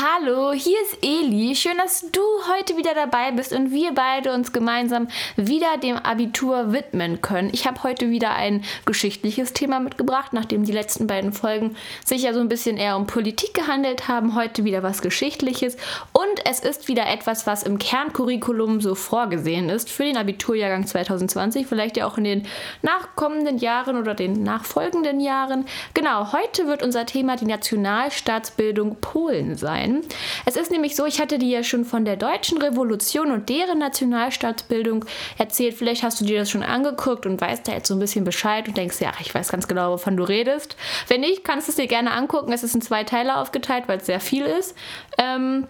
Hallo, hier ist Eli. Schön, dass du heute wieder dabei bist und wir beide uns gemeinsam wieder dem Abitur widmen können. Ich habe heute wieder ein geschichtliches Thema mitgebracht, nachdem die letzten beiden Folgen sich ja so ein bisschen eher um Politik gehandelt haben. Heute wieder was Geschichtliches und es ist wieder etwas, was im Kerncurriculum so vorgesehen ist für den Abiturjahrgang 2020, vielleicht ja auch in den nachkommenden Jahren oder den nachfolgenden Jahren. Genau, heute wird unser Thema die Nationalstaatsbildung Polen sein sein. Es ist nämlich so, ich hatte dir ja schon von der deutschen Revolution und deren Nationalstaatsbildung erzählt. Vielleicht hast du dir das schon angeguckt und weißt da jetzt so ein bisschen Bescheid und denkst, ja, ich weiß ganz genau, wovon du redest. Wenn nicht, kannst du es dir gerne angucken. Es ist in zwei Teile aufgeteilt, weil es sehr viel ist. Ähm,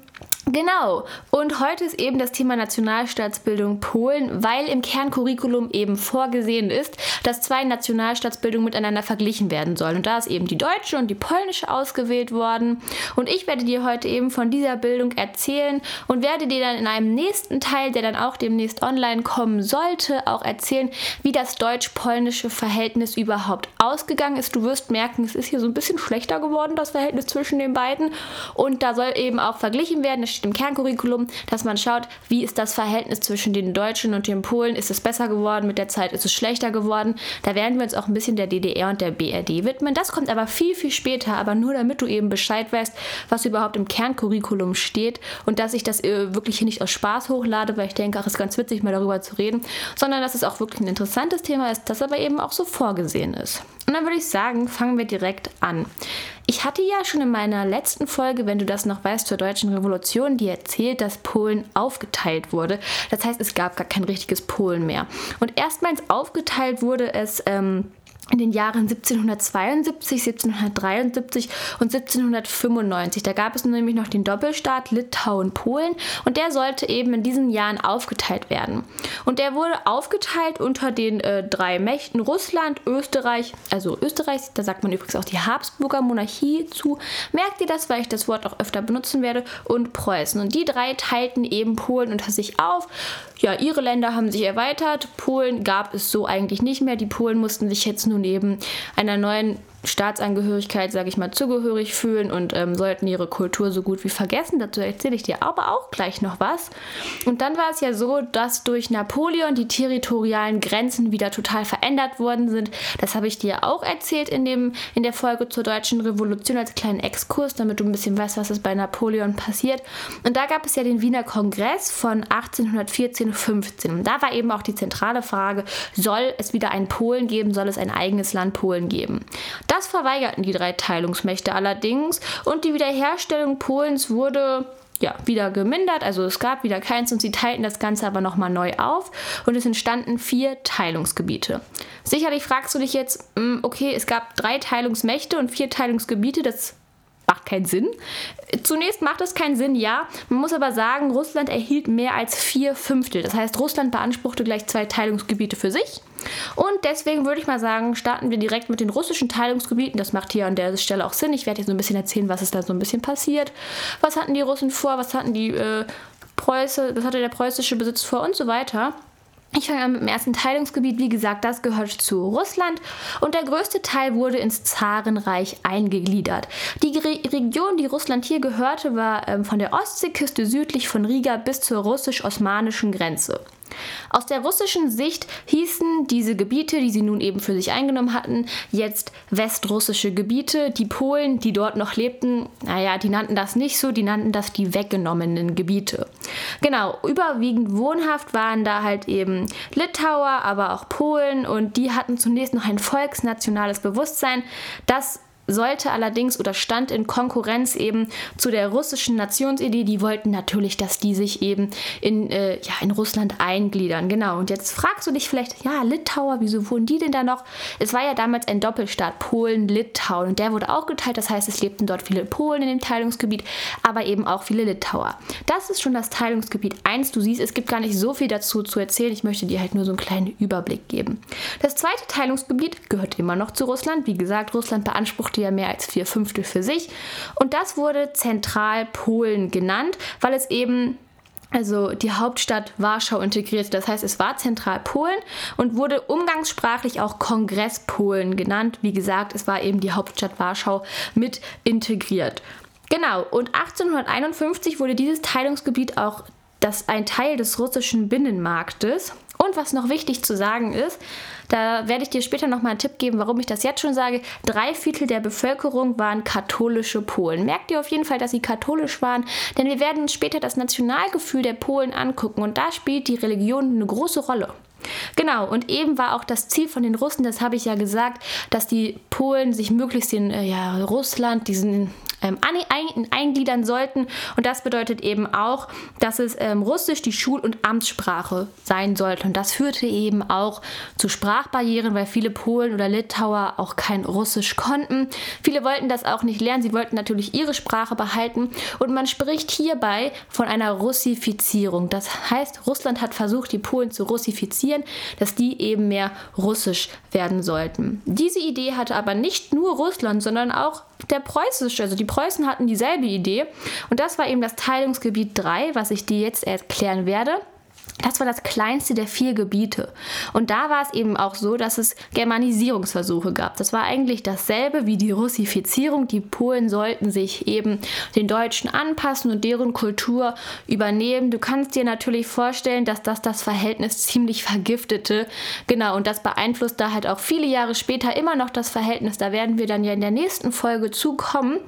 Genau. Und heute ist eben das Thema Nationalstaatsbildung Polen, weil im Kerncurriculum eben vorgesehen ist, dass zwei Nationalstaatsbildungen miteinander verglichen werden sollen. Und da ist eben die deutsche und die polnische ausgewählt worden. Und ich werde dir heute eben von dieser Bildung erzählen und werde dir dann in einem nächsten Teil, der dann auch demnächst online kommen sollte, auch erzählen, wie das deutsch-polnische Verhältnis überhaupt ausgegangen ist. Du wirst merken, es ist hier so ein bisschen schlechter geworden, das Verhältnis zwischen den beiden. Und da soll eben auch verglichen werden. Es steht im Kerncurriculum, dass man schaut, wie ist das Verhältnis zwischen den Deutschen und den Polen. Ist es besser geworden mit der Zeit? Ist es schlechter geworden? Da werden wir uns auch ein bisschen der DDR und der BRD widmen. Das kommt aber viel, viel später, aber nur damit du eben Bescheid weißt, was überhaupt im Kerncurriculum steht und dass ich das äh, wirklich hier nicht aus Spaß hochlade, weil ich denke, ach, ist ganz witzig, mal darüber zu reden, sondern dass es auch wirklich ein interessantes Thema ist, das aber eben auch so vorgesehen ist. Und dann würde ich sagen, fangen wir direkt an. Ich hatte ja schon in meiner letzten Folge, wenn du das noch weißt, zur deutschen Revolution, die erzählt, dass Polen aufgeteilt wurde. Das heißt, es gab gar kein richtiges Polen mehr. Und erstmals aufgeteilt wurde es. Ähm, in den Jahren 1772, 1773 und 1795. Da gab es nämlich noch den Doppelstaat Litauen-Polen und der sollte eben in diesen Jahren aufgeteilt werden. Und der wurde aufgeteilt unter den äh, drei Mächten Russland, Österreich, also Österreich, da sagt man übrigens auch die Habsburger Monarchie zu. Merkt ihr das, weil ich das Wort auch öfter benutzen werde, und Preußen. Und die drei teilten eben Polen unter sich auf. Ja, ihre Länder haben sich erweitert. Polen gab es so eigentlich nicht mehr. Die Polen mussten sich jetzt nur neben einer neuen Staatsangehörigkeit, sage ich mal, zugehörig fühlen und ähm, sollten ihre Kultur so gut wie vergessen. Dazu erzähle ich dir aber auch gleich noch was. Und dann war es ja so, dass durch Napoleon die territorialen Grenzen wieder total verändert worden sind. Das habe ich dir auch erzählt in, dem, in der Folge zur Deutschen Revolution als kleinen Exkurs, damit du ein bisschen weißt, was ist bei Napoleon passiert. Und da gab es ja den Wiener Kongress von 1814-15. Und da war eben auch die zentrale Frage, soll es wieder einen Polen geben, soll es ein eigenes Land Polen geben? Das verweigerten die drei Teilungsmächte allerdings und die Wiederherstellung Polens wurde ja, wieder gemindert, also es gab wieder keins und sie teilten das Ganze aber nochmal neu auf und es entstanden vier Teilungsgebiete. Sicherlich fragst du dich jetzt, hm, okay, es gab drei Teilungsmächte und vier Teilungsgebiete, das keinen Sinn. Zunächst macht es keinen Sinn, ja. Man muss aber sagen, Russland erhielt mehr als vier Fünftel. Das heißt, Russland beanspruchte gleich zwei Teilungsgebiete für sich. Und deswegen würde ich mal sagen, starten wir direkt mit den russischen Teilungsgebieten. Das macht hier an der Stelle auch Sinn. Ich werde jetzt so ein bisschen erzählen, was ist da so ein bisschen passiert. Was hatten die Russen vor? Was hatten die äh, Preuße, was hatte der preußische Besitz vor und so weiter. Ich fange an mit dem ersten Teilungsgebiet. Wie gesagt, das gehört zu Russland und der größte Teil wurde ins Zarenreich eingegliedert. Die Re Region, die Russland hier gehörte, war ähm, von der Ostseeküste südlich von Riga bis zur russisch-osmanischen Grenze. Aus der russischen Sicht hießen diese Gebiete, die sie nun eben für sich eingenommen hatten, jetzt westrussische Gebiete. Die Polen, die dort noch lebten, naja, die nannten das nicht so, die nannten das die weggenommenen Gebiete. Genau, überwiegend wohnhaft waren da halt eben Litauer, aber auch Polen und die hatten zunächst noch ein volksnationales Bewusstsein, das sollte allerdings oder stand in Konkurrenz eben zu der russischen Nationsidee. Die wollten natürlich, dass die sich eben in, äh, ja, in Russland eingliedern. Genau. Und jetzt fragst du dich vielleicht, ja, Litauer, wieso wohnen die denn da noch? Es war ja damals ein Doppelstaat, Polen, Litauen. Und der wurde auch geteilt. Das heißt, es lebten dort viele Polen in dem Teilungsgebiet, aber eben auch viele Litauer. Das ist schon das Teilungsgebiet 1. Du siehst, es gibt gar nicht so viel dazu zu erzählen. Ich möchte dir halt nur so einen kleinen Überblick geben. Das zweite Teilungsgebiet gehört immer noch zu Russland. Wie gesagt, Russland beansprucht ja mehr als vier Fünftel für sich. Und das wurde Zentralpolen genannt, weil es eben also die Hauptstadt Warschau integrierte. Das heißt, es war Zentralpolen und wurde umgangssprachlich auch Kongresspolen genannt. Wie gesagt, es war eben die Hauptstadt Warschau mit integriert. Genau, und 1851 wurde dieses Teilungsgebiet auch das ein Teil des russischen Binnenmarktes. Und was noch wichtig zu sagen ist, da werde ich dir später nochmal einen Tipp geben, warum ich das jetzt schon sage. Drei Viertel der Bevölkerung waren katholische Polen. Merkt ihr auf jeden Fall, dass sie katholisch waren, denn wir werden später das Nationalgefühl der Polen angucken und da spielt die Religion eine große Rolle. Genau, und eben war auch das Ziel von den Russen, das habe ich ja gesagt, dass die Polen sich möglichst in äh, ja, Russland, diesen ähm, ein, eingliedern sollten. Und das bedeutet eben auch, dass es ähm, Russisch die Schul- und Amtssprache sein sollte. Und das führte eben auch zu Sprachbarrieren, weil viele Polen oder Litauer auch kein Russisch konnten. Viele wollten das auch nicht lernen. Sie wollten natürlich ihre Sprache behalten. Und man spricht hierbei von einer Russifizierung. Das heißt, Russland hat versucht, die Polen zu russifizieren, dass die eben mehr russisch werden sollten. Diese Idee hatte aber nicht nur Russland, sondern auch der preußische, also die Preußen hatten dieselbe Idee. Und das war eben das Teilungsgebiet 3, was ich dir jetzt erklären werde. Das war das kleinste der vier Gebiete. Und da war es eben auch so, dass es Germanisierungsversuche gab. Das war eigentlich dasselbe wie die Russifizierung. Die Polen sollten sich eben den Deutschen anpassen und deren Kultur übernehmen. Du kannst dir natürlich vorstellen, dass das das Verhältnis ziemlich vergiftete. Genau, und das beeinflusst da halt auch viele Jahre später immer noch das Verhältnis. Da werden wir dann ja in der nächsten Folge zukommen.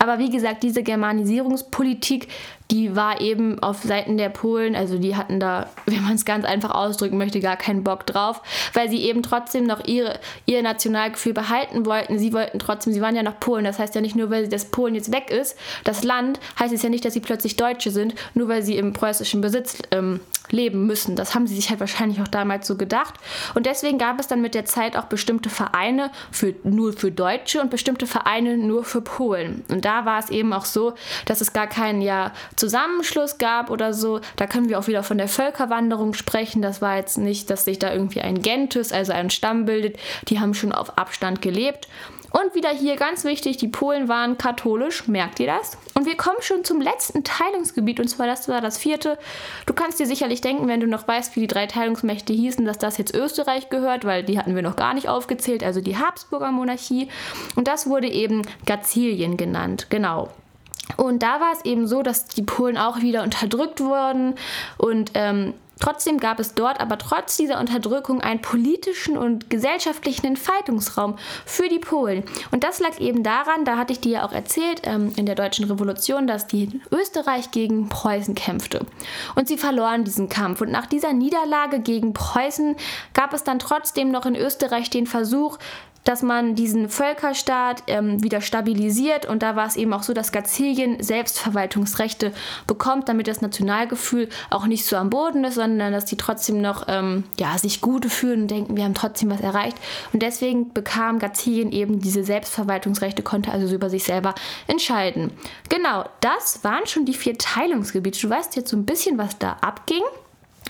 Aber wie gesagt, diese Germanisierungspolitik die war eben auf Seiten der Polen, also die hatten da, wenn man es ganz einfach ausdrücken möchte, gar keinen Bock drauf, weil sie eben trotzdem noch ihre, ihr Nationalgefühl behalten wollten. Sie wollten trotzdem, sie waren ja noch Polen, das heißt ja nicht nur, weil das Polen jetzt weg ist, das Land, heißt es ja nicht, dass sie plötzlich Deutsche sind, nur weil sie im preußischen Besitz ähm, leben müssen. Das haben sie sich halt wahrscheinlich auch damals so gedacht. Und deswegen gab es dann mit der Zeit auch bestimmte Vereine für, nur für Deutsche und bestimmte Vereine nur für Polen. Und da war es eben auch so, dass es gar keinen ja, Zusammenschluss gab oder so. Da können wir auch wieder von der Völkerwanderung sprechen. Das war jetzt nicht, dass sich da irgendwie ein Gentis, also ein Stamm bildet. Die haben schon auf Abstand gelebt. Und wieder hier ganz wichtig, die Polen waren katholisch, merkt ihr das? Und wir kommen schon zum letzten Teilungsgebiet, und zwar das war das vierte. Du kannst dir sicherlich denken, wenn du noch weißt, wie die drei Teilungsmächte hießen, dass das jetzt Österreich gehört, weil die hatten wir noch gar nicht aufgezählt, also die Habsburger Monarchie. Und das wurde eben Gazilien genannt, genau. Und da war es eben so, dass die Polen auch wieder unterdrückt wurden und ähm, Trotzdem gab es dort aber trotz dieser Unterdrückung einen politischen und gesellschaftlichen Entfaltungsraum für die Polen. Und das lag eben daran, da hatte ich dir ja auch erzählt, ähm, in der Deutschen Revolution, dass die Österreich gegen Preußen kämpfte. Und sie verloren diesen Kampf. Und nach dieser Niederlage gegen Preußen gab es dann trotzdem noch in Österreich den Versuch, dass man diesen Völkerstaat ähm, wieder stabilisiert. Und da war es eben auch so, dass Gazilien Selbstverwaltungsrechte bekommt, damit das Nationalgefühl auch nicht so am Boden ist, sondern dass die trotzdem noch ähm, ja, sich gut fühlen und denken, wir haben trotzdem was erreicht. Und deswegen bekam Gazilien eben diese Selbstverwaltungsrechte, konnte also so über sich selber entscheiden. Genau, das waren schon die vier Teilungsgebiete. Du weißt jetzt so ein bisschen, was da abging.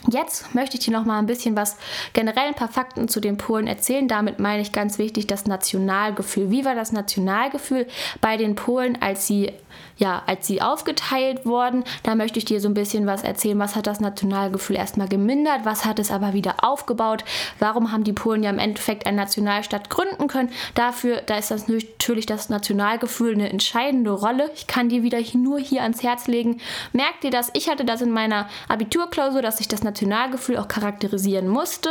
Jetzt möchte ich dir noch mal ein bisschen was generell ein paar Fakten zu den Polen erzählen. Damit meine ich ganz wichtig das Nationalgefühl. Wie war das Nationalgefühl bei den Polen, als sie ja, als sie aufgeteilt wurden, da möchte ich dir so ein bisschen was erzählen. Was hat das Nationalgefühl erstmal gemindert? Was hat es aber wieder aufgebaut? Warum haben die Polen ja im Endeffekt eine Nationalstaat gründen können? Dafür, da ist das natürlich das Nationalgefühl eine entscheidende Rolle. Ich kann dir wieder nur hier ans Herz legen. Merkt ihr das? Ich hatte das in meiner Abiturklausur, dass ich das Nationalgefühl auch charakterisieren musste.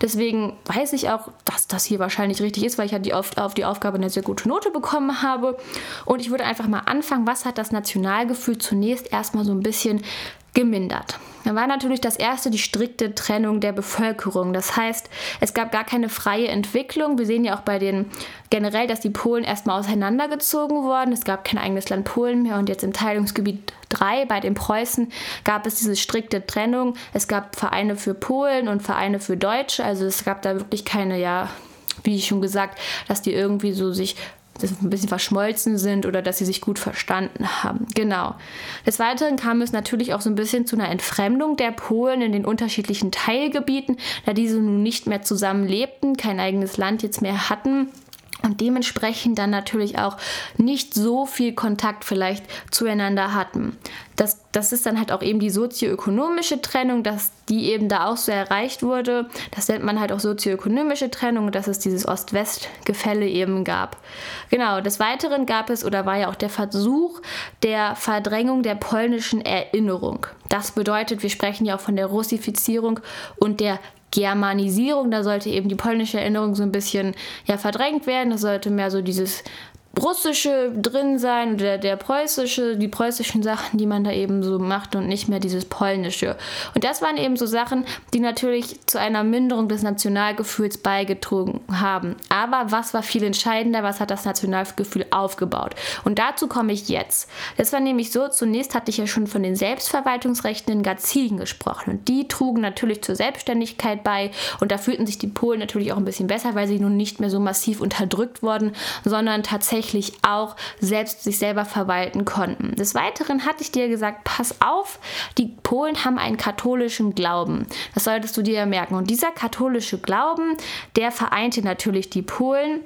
Deswegen weiß ich auch, dass das hier wahrscheinlich richtig ist, weil ich ja die auf, auf die Aufgabe eine sehr gute Note bekommen habe. Und ich würde einfach mal anfangen, was hat das Nationalgefühl zunächst erstmal so ein bisschen gemindert. Da war natürlich das erste die strikte Trennung der Bevölkerung. Das heißt, es gab gar keine freie Entwicklung. Wir sehen ja auch bei den generell, dass die Polen erstmal auseinandergezogen wurden. Es gab kein eigenes Land Polen mehr und jetzt im Teilungsgebiet 3 bei den Preußen gab es diese strikte Trennung. Es gab Vereine für Polen und Vereine für Deutsche. Also es gab da wirklich keine, ja, wie ich schon gesagt, dass die irgendwie so sich ein bisschen verschmolzen sind oder dass sie sich gut verstanden haben. Genau. Des Weiteren kam es natürlich auch so ein bisschen zu einer Entfremdung der Polen in den unterschiedlichen Teilgebieten, da diese nun nicht mehr zusammen lebten, kein eigenes Land jetzt mehr hatten und dementsprechend dann natürlich auch nicht so viel Kontakt vielleicht zueinander hatten. Das, das ist dann halt auch eben die sozioökonomische Trennung, dass die eben da auch so erreicht wurde. Das nennt man halt auch sozioökonomische Trennung, dass es dieses Ost-West-Gefälle eben gab. Genau, des Weiteren gab es oder war ja auch der Versuch der Verdrängung der polnischen Erinnerung. Das bedeutet, wir sprechen ja auch von der Russifizierung und der Germanisierung. Da sollte eben die polnische Erinnerung so ein bisschen ja, verdrängt werden. Das sollte mehr so dieses russische drin sein, der, der preußische, die preußischen Sachen, die man da eben so macht und nicht mehr dieses polnische. Und das waren eben so Sachen, die natürlich zu einer Minderung des Nationalgefühls beigetragen haben. Aber was war viel entscheidender? Was hat das Nationalgefühl aufgebaut? Und dazu komme ich jetzt. Das war nämlich so, zunächst hatte ich ja schon von den Selbstverwaltungsrechten in Gazilien gesprochen. Und die trugen natürlich zur Selbstständigkeit bei. Und da fühlten sich die Polen natürlich auch ein bisschen besser, weil sie nun nicht mehr so massiv unterdrückt wurden, sondern tatsächlich tatsächlich auch selbst sich selber verwalten konnten. Des Weiteren hatte ich dir gesagt, pass auf, die Polen haben einen katholischen Glauben. Das solltest du dir merken. Und dieser katholische Glauben, der vereinte natürlich die Polen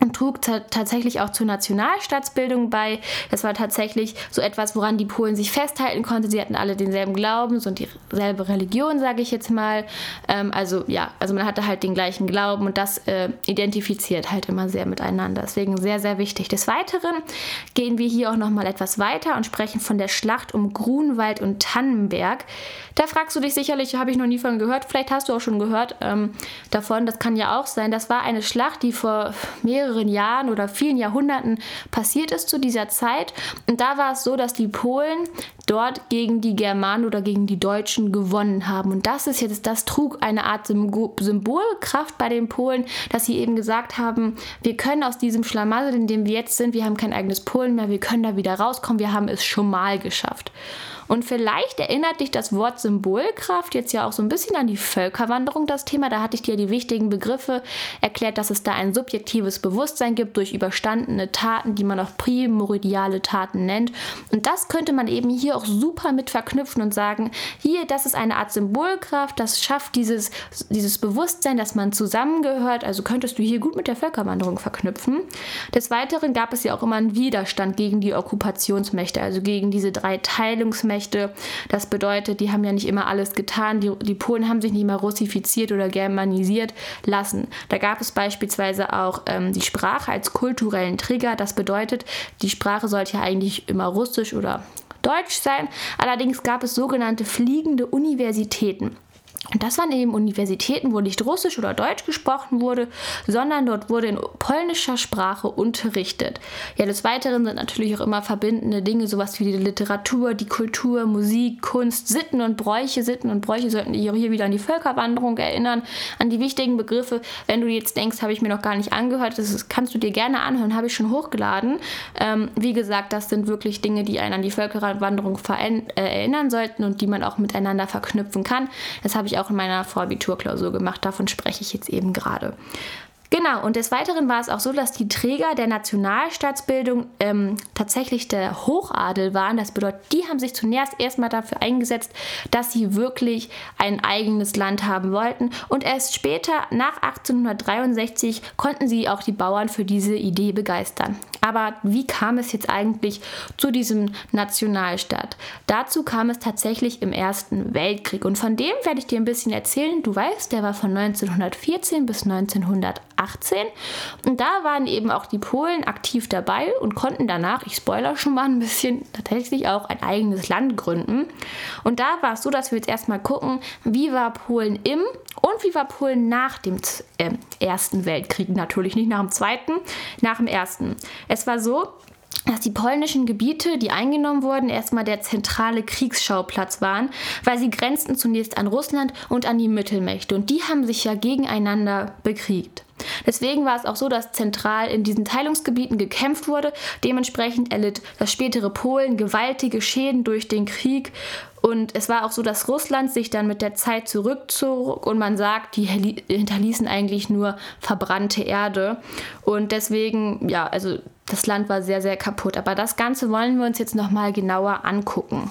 und trug tatsächlich auch zur Nationalstaatsbildung bei. Das war tatsächlich so etwas, woran die Polen sich festhalten konnten. Sie hatten alle denselben Glauben und dieselbe Religion, sage ich jetzt mal. Ähm, also ja, also man hatte halt den gleichen Glauben und das äh, identifiziert halt immer sehr miteinander. Deswegen sehr, sehr wichtig. Des Weiteren gehen wir hier auch noch mal etwas weiter und sprechen von der Schlacht um Grunwald und Tannenberg. Da fragst du dich sicherlich, habe ich noch nie von gehört. Vielleicht hast du auch schon gehört ähm, davon. Das kann ja auch sein. Das war eine Schlacht, die vor mehreren mehreren Jahren oder vielen Jahrhunderten passiert ist zu dieser Zeit. Und da war es so, dass die Polen dort gegen die Germanen oder gegen die Deutschen gewonnen haben. Und das ist jetzt, das trug eine Art Symbolkraft bei den Polen, dass sie eben gesagt haben, wir können aus diesem Schlamassel, in dem wir jetzt sind, wir haben kein eigenes Polen mehr, wir können da wieder rauskommen, wir haben es schon mal geschafft. Und vielleicht erinnert dich das Wort Symbolkraft jetzt ja auch so ein bisschen an die Völkerwanderung, das Thema. Da hatte ich dir die wichtigen Begriffe erklärt, dass es da ein subjektives Bewusstsein gibt durch überstandene Taten, die man auch primordiale Taten nennt. Und das könnte man eben hier auch super mit verknüpfen und sagen, hier, das ist eine Art Symbolkraft, das schafft dieses, dieses Bewusstsein, dass man zusammengehört. Also könntest du hier gut mit der Völkerwanderung verknüpfen. Des Weiteren gab es ja auch immer einen Widerstand gegen die Okkupationsmächte, also gegen diese drei Teilungsmächte Menschenrechte. Das bedeutet, die haben ja nicht immer alles getan. Die, die Polen haben sich nicht immer russifiziert oder germanisiert lassen. Da gab es beispielsweise auch ähm, die Sprache als kulturellen Trigger. Das bedeutet, die Sprache sollte ja eigentlich immer russisch oder Deutsch sein. Allerdings gab es sogenannte fliegende Universitäten. Und das waren eben Universitäten, wo nicht Russisch oder Deutsch gesprochen wurde, sondern dort wurde in polnischer Sprache unterrichtet. Ja, des Weiteren sind natürlich auch immer verbindende Dinge, sowas wie die Literatur, die Kultur, Musik, Kunst, Sitten und Bräuche. Sitten und Bräuche sollten dich auch hier wieder an die Völkerwanderung erinnern, an die wichtigen Begriffe. Wenn du jetzt denkst, habe ich mir noch gar nicht angehört, das kannst du dir gerne anhören, habe ich schon hochgeladen. Ähm, wie gesagt, das sind wirklich Dinge, die einen an die Völkerwanderung äh, erinnern sollten und die man auch miteinander verknüpfen kann. Das habe ich auch in meiner Vorabiturklausur gemacht. Davon spreche ich jetzt eben gerade. Genau, und des Weiteren war es auch so, dass die Träger der Nationalstaatsbildung ähm, tatsächlich der Hochadel waren. Das bedeutet, die haben sich zunächst erstmal dafür eingesetzt, dass sie wirklich ein eigenes Land haben wollten. Und erst später, nach 1863, konnten sie auch die Bauern für diese Idee begeistern. Aber wie kam es jetzt eigentlich zu diesem Nationalstaat? Dazu kam es tatsächlich im Ersten Weltkrieg. Und von dem werde ich dir ein bisschen erzählen. Du weißt, der war von 1914 bis 1918. Und da waren eben auch die Polen aktiv dabei und konnten danach, ich spoiler schon mal ein bisschen, tatsächlich auch ein eigenes Land gründen. Und da war es so, dass wir jetzt erstmal gucken, wie war Polen im und wie war Polen nach dem äh, Ersten Weltkrieg? Natürlich nicht nach dem Zweiten, nach dem Ersten. Es war so, dass die polnischen Gebiete, die eingenommen wurden, erstmal der zentrale Kriegsschauplatz waren, weil sie grenzten zunächst an Russland und an die Mittelmächte und die haben sich ja gegeneinander bekriegt. Deswegen war es auch so, dass zentral in diesen Teilungsgebieten gekämpft wurde. Dementsprechend erlitt das spätere Polen gewaltige Schäden durch den Krieg. Und es war auch so, dass Russland sich dann mit der Zeit zurückzog und man sagt, die hinterließen eigentlich nur verbrannte Erde. Und deswegen, ja, also das Land war sehr, sehr kaputt. Aber das Ganze wollen wir uns jetzt nochmal genauer angucken.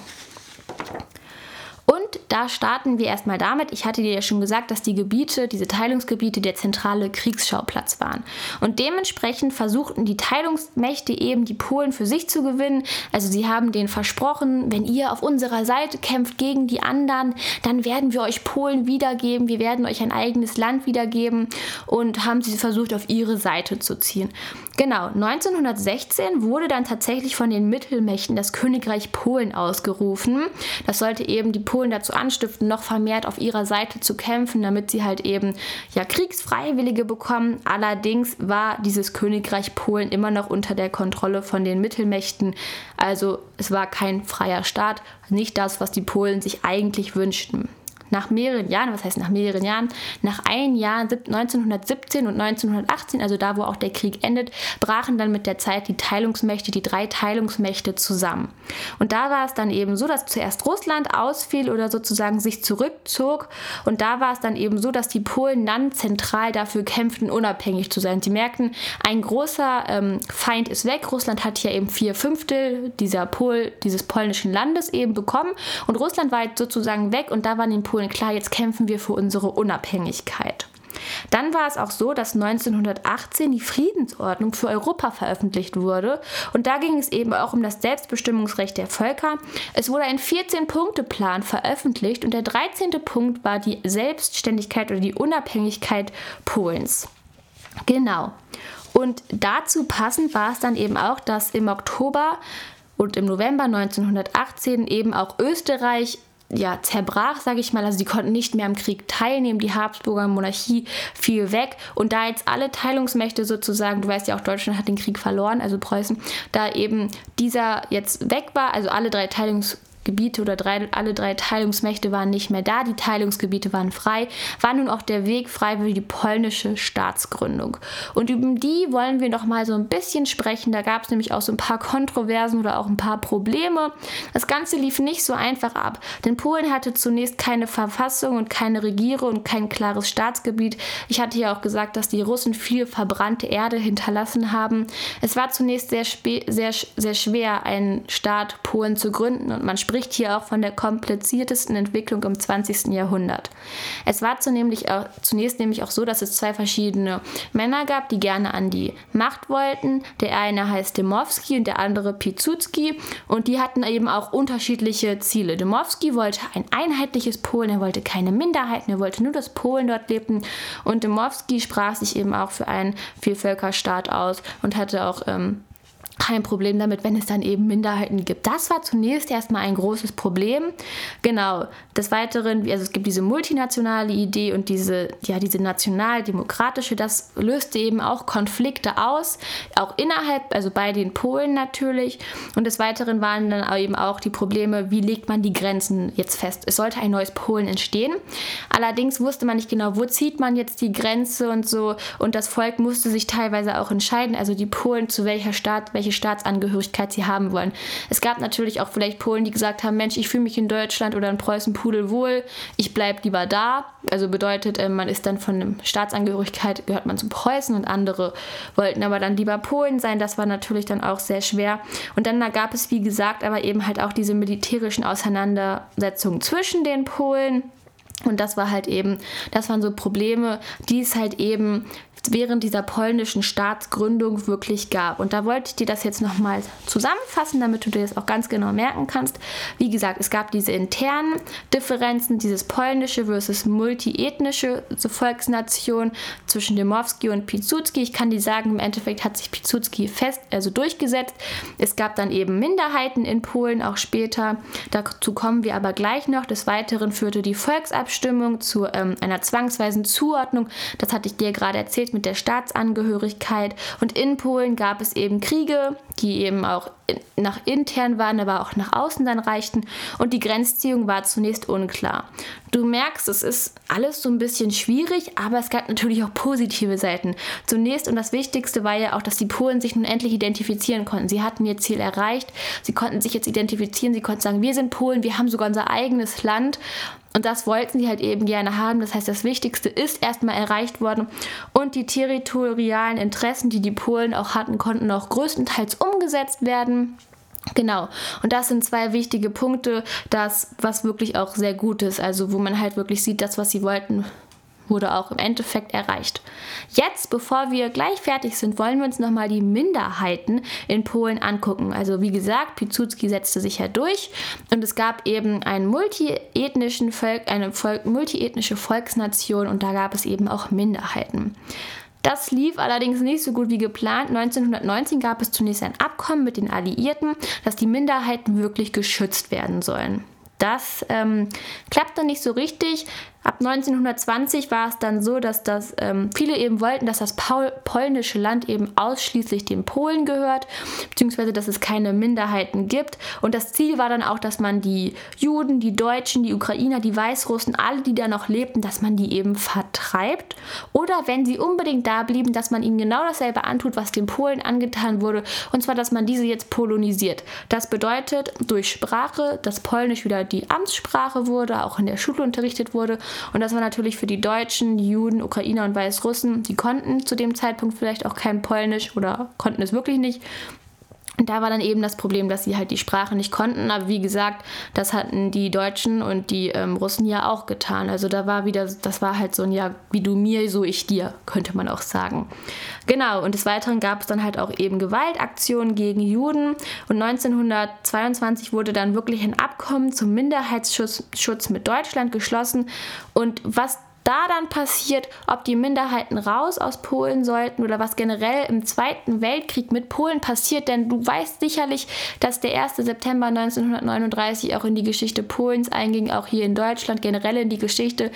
Und da starten wir erstmal damit. Ich hatte dir ja schon gesagt, dass die Gebiete, diese Teilungsgebiete, der zentrale Kriegsschauplatz waren. Und dementsprechend versuchten die Teilungsmächte eben die Polen für sich zu gewinnen. Also sie haben denen versprochen, wenn ihr auf unserer Seite kämpft gegen die anderen, dann werden wir euch Polen wiedergeben, wir werden euch ein eigenes Land wiedergeben und haben sie versucht, auf ihre Seite zu ziehen. Genau, 1916 wurde dann tatsächlich von den Mittelmächten das Königreich Polen ausgerufen. Das sollte eben die Polen dazu anstiften, noch vermehrt auf ihrer Seite zu kämpfen, damit sie halt eben ja Kriegsfreiwillige bekommen. Allerdings war dieses Königreich Polen immer noch unter der Kontrolle von den Mittelmächten. Also es war kein freier Staat, nicht das, was die Polen sich eigentlich wünschten nach mehreren Jahren, was heißt nach mehreren Jahren, nach einem Jahr 1917 und 1918, also da, wo auch der Krieg endet, brachen dann mit der Zeit die Teilungsmächte, die drei Teilungsmächte zusammen. Und da war es dann eben so, dass zuerst Russland ausfiel oder sozusagen sich zurückzog. Und da war es dann eben so, dass die Polen dann zentral dafür kämpften, unabhängig zu sein. Sie merkten, ein großer ähm, Feind ist weg. Russland hat ja eben vier Fünftel dieser Pol, dieses polnischen Landes eben bekommen. Und Russland war jetzt sozusagen weg und da waren den Polen Polen klar, jetzt kämpfen wir für unsere Unabhängigkeit. Dann war es auch so, dass 1918 die Friedensordnung für Europa veröffentlicht wurde. Und da ging es eben auch um das Selbstbestimmungsrecht der Völker. Es wurde ein 14-Punkte-Plan veröffentlicht und der 13. Punkt war die Selbstständigkeit oder die Unabhängigkeit Polens. Genau. Und dazu passend war es dann eben auch, dass im Oktober und im November 1918 eben auch Österreich ja, zerbrach, sage ich mal. Also sie konnten nicht mehr am Krieg teilnehmen. Die Habsburger Monarchie fiel weg. Und da jetzt alle Teilungsmächte sozusagen, du weißt ja auch, Deutschland hat den Krieg verloren, also Preußen, da eben dieser jetzt weg war, also alle drei Teilungsmächte Gebiete oder drei, alle drei Teilungsmächte waren nicht mehr da, die Teilungsgebiete waren frei, war nun auch der Weg frei für die polnische Staatsgründung. Und über die wollen wir noch mal so ein bisschen sprechen. Da gab es nämlich auch so ein paar Kontroversen oder auch ein paar Probleme. Das Ganze lief nicht so einfach ab, denn Polen hatte zunächst keine Verfassung und keine Regierung und kein klares Staatsgebiet. Ich hatte ja auch gesagt, dass die Russen viel verbrannte Erde hinterlassen haben. Es war zunächst sehr, sehr, sehr schwer, einen Staat Polen zu gründen und man spricht spricht hier auch von der kompliziertesten Entwicklung im 20. Jahrhundert. Es war zunächst, auch, zunächst nämlich auch so, dass es zwei verschiedene Männer gab, die gerne an die Macht wollten. Der eine heißt Demowski und der andere Piłsudski und die hatten eben auch unterschiedliche Ziele. Demowski wollte ein einheitliches Polen, er wollte keine Minderheiten, er wollte nur, dass Polen dort lebten und Demowski sprach sich eben auch für einen Vielvölkerstaat aus und hatte auch ähm, kein Problem damit, wenn es dann eben Minderheiten gibt. Das war zunächst erstmal ein großes Problem. Genau. Des Weiteren, also es gibt diese multinationale Idee und diese, ja, diese nationaldemokratische, das löste eben auch Konflikte aus, auch innerhalb, also bei den Polen natürlich. Und des Weiteren waren dann eben auch die Probleme, wie legt man die Grenzen jetzt fest. Es sollte ein neues Polen entstehen. Allerdings wusste man nicht genau, wo zieht man jetzt die Grenze und so. Und das Volk musste sich teilweise auch entscheiden, also die Polen zu welcher Staat, welche welche Staatsangehörigkeit sie haben wollen. Es gab natürlich auch vielleicht Polen, die gesagt haben, Mensch, ich fühle mich in Deutschland oder in Preußen pudelwohl, ich bleibe lieber da. Also bedeutet, äh, man ist dann von Staatsangehörigkeit, gehört man zu Preußen und andere wollten aber dann lieber Polen sein. Das war natürlich dann auch sehr schwer. Und dann da gab es, wie gesagt, aber eben halt auch diese militärischen Auseinandersetzungen zwischen den Polen. Und das war halt eben, das waren so Probleme, die es halt eben während dieser polnischen Staatsgründung wirklich gab. Und da wollte ich dir das jetzt nochmal zusammenfassen, damit du dir das auch ganz genau merken kannst. Wie gesagt, es gab diese internen Differenzen, dieses polnische versus multiethnische Volksnation zwischen Demowski und Piłsudski. Ich kann dir sagen, im Endeffekt hat sich Piłsudski fest, also durchgesetzt. Es gab dann eben Minderheiten in Polen, auch später. Dazu kommen wir aber gleich noch. Des Weiteren führte die Volksabstimmung zu ähm, einer zwangsweisen Zuordnung. Das hatte ich dir gerade erzählt mit der Staatsangehörigkeit. Und in Polen gab es eben Kriege, die eben auch nach intern waren, aber auch nach außen dann reichten. Und die Grenzziehung war zunächst unklar. Du merkst, es ist alles so ein bisschen schwierig, aber es gab natürlich auch positive Seiten. Zunächst und das Wichtigste war ja auch, dass die Polen sich nun endlich identifizieren konnten. Sie hatten ihr Ziel erreicht, sie konnten sich jetzt identifizieren, sie konnten sagen, wir sind Polen, wir haben sogar unser eigenes Land. Und das wollten sie halt eben gerne haben. Das heißt, das Wichtigste ist erstmal erreicht worden. Und die territorialen Interessen, die die Polen auch hatten, konnten auch größtenteils umgesetzt werden. Genau. Und das sind zwei wichtige Punkte, das, was wirklich auch sehr gut ist. Also, wo man halt wirklich sieht, das, was sie wollten, wurde auch im Endeffekt erreicht. Jetzt, bevor wir gleich fertig sind, wollen wir uns nochmal die Minderheiten in Polen angucken. Also wie gesagt, Piłsudski setzte sich ja durch und es gab eben einen multiethnischen Volk, eine Volk, multiethnische Volksnation und da gab es eben auch Minderheiten. Das lief allerdings nicht so gut wie geplant. 1919 gab es zunächst ein Abkommen mit den Alliierten, dass die Minderheiten wirklich geschützt werden sollen. Das ähm, klappte nicht so richtig. Ab 1920 war es dann so, dass das, ähm, viele eben wollten, dass das Paul polnische Land eben ausschließlich den Polen gehört, beziehungsweise dass es keine Minderheiten gibt. Und das Ziel war dann auch, dass man die Juden, die Deutschen, die Ukrainer, die Weißrussen, alle, die da noch lebten, dass man die eben vertreibt. Oder wenn sie unbedingt da blieben, dass man ihnen genau dasselbe antut, was den Polen angetan wurde, und zwar, dass man diese jetzt polonisiert. Das bedeutet durch Sprache, dass Polnisch wieder die Amtssprache wurde, auch in der Schule unterrichtet wurde und das war natürlich für die Deutschen, die Juden, Ukrainer und Weißrussen, die konnten zu dem Zeitpunkt vielleicht auch kein Polnisch oder konnten es wirklich nicht. Da war dann eben das Problem, dass sie halt die Sprache nicht konnten. Aber wie gesagt, das hatten die Deutschen und die ähm, Russen ja auch getan. Also da war wieder, das war halt so ein Ja, wie du mir, so ich dir, könnte man auch sagen. Genau, und des Weiteren gab es dann halt auch eben Gewaltaktionen gegen Juden. Und 1922 wurde dann wirklich ein Abkommen zum Minderheitsschutz mit Deutschland geschlossen. Und was da dann passiert, ob die Minderheiten raus aus Polen sollten oder was generell im Zweiten Weltkrieg mit Polen passiert. Denn du weißt sicherlich, dass der 1. September 1939 auch in die Geschichte Polens einging, auch hier in Deutschland, generell in die Geschichte,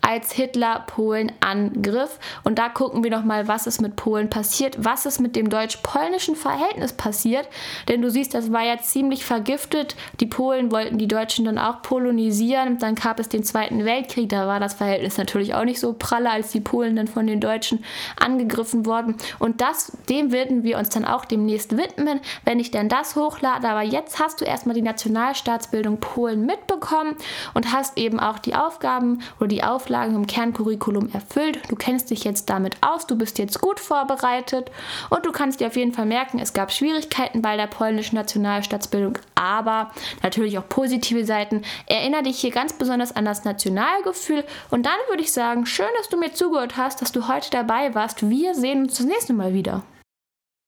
als Hitler Polen angriff. Und da gucken wir nochmal, was ist mit Polen passiert, was ist mit dem deutsch-polnischen Verhältnis passiert. Denn du siehst, das war ja ziemlich vergiftet. Die Polen wollten die Deutschen dann auch polonisieren. Dann gab es den Zweiten Weltkrieg, da war das Verhältnis natürlich natürlich auch nicht so pralle, als die Polen dann von den Deutschen angegriffen wurden. Und das, dem werden wir uns dann auch demnächst widmen, wenn ich denn das hochlade. Aber jetzt hast du erstmal die Nationalstaatsbildung Polen mitbekommen und hast eben auch die Aufgaben oder die Auflagen im Kerncurriculum erfüllt. Du kennst dich jetzt damit aus, du bist jetzt gut vorbereitet und du kannst dir auf jeden Fall merken, es gab Schwierigkeiten bei der polnischen Nationalstaatsbildung, aber natürlich auch positive Seiten. Erinnere dich hier ganz besonders an das Nationalgefühl und dann würde ich sagen, schön, dass du mir zugehört hast, dass du heute dabei warst. Wir sehen uns das nächste Mal wieder.